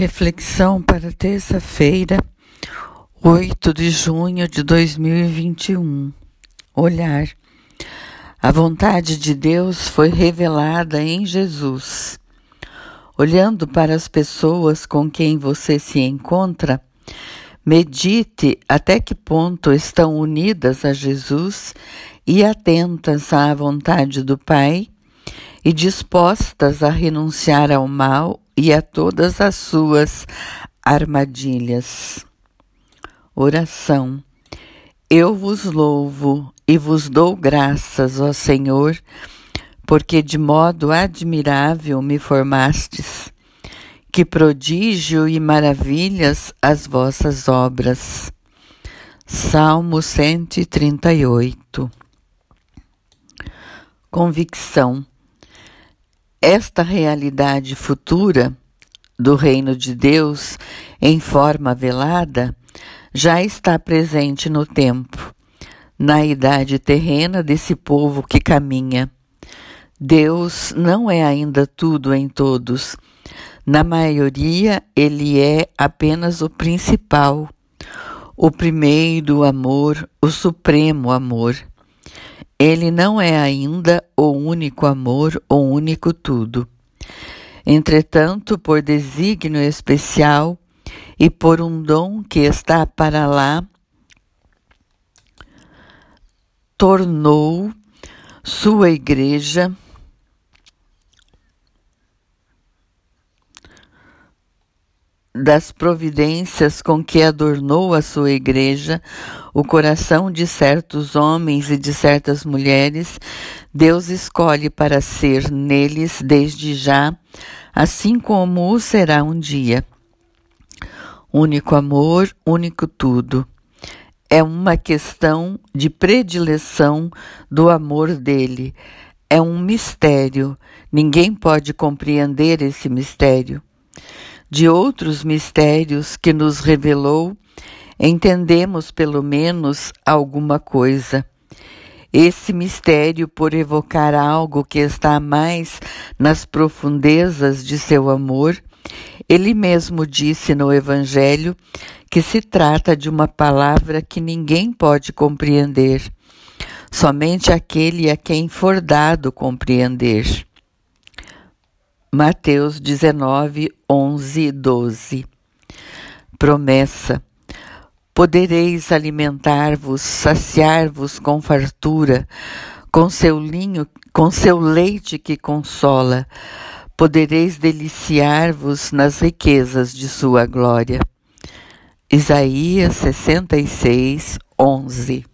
Reflexão para terça-feira, 8 de junho de 2021. Olhar. A vontade de Deus foi revelada em Jesus. Olhando para as pessoas com quem você se encontra, medite até que ponto estão unidas a Jesus e atentas à vontade do Pai e dispostas a renunciar ao mal e a todas as suas armadilhas. Oração. Eu vos louvo e vos dou graças, ó Senhor, porque de modo admirável me formastes. Que prodígio e maravilhas as vossas obras. Salmo 138 Convicção esta realidade futura do reino de Deus em forma velada já está presente no tempo, na idade terrena desse povo que caminha. Deus não é ainda tudo em todos. Na maioria, ele é apenas o principal, o primeiro amor, o supremo amor. Ele não é ainda o único amor, o único tudo. Entretanto, por desígnio especial e por um dom que está para lá, tornou sua igreja das providências com que adornou a sua igreja, o coração de certos homens e de certas mulheres, Deus escolhe para ser neles desde já, assim como o será um dia. Único amor, único tudo. É uma questão de predileção do amor dele. É um mistério. Ninguém pode compreender esse mistério de outros mistérios que nos revelou, entendemos pelo menos alguma coisa. Esse mistério, por evocar algo que está mais nas profundezas de seu amor, ele mesmo disse no Evangelho que se trata de uma palavra que ninguém pode compreender, somente aquele a quem for dado compreender. Mateus 19, 11, 12. Promessa: Podereis alimentar-vos, saciar-vos com fartura, com seu linho, com seu leite que consola. Podereis deliciar-vos nas riquezas de sua glória. Isaías 66, 11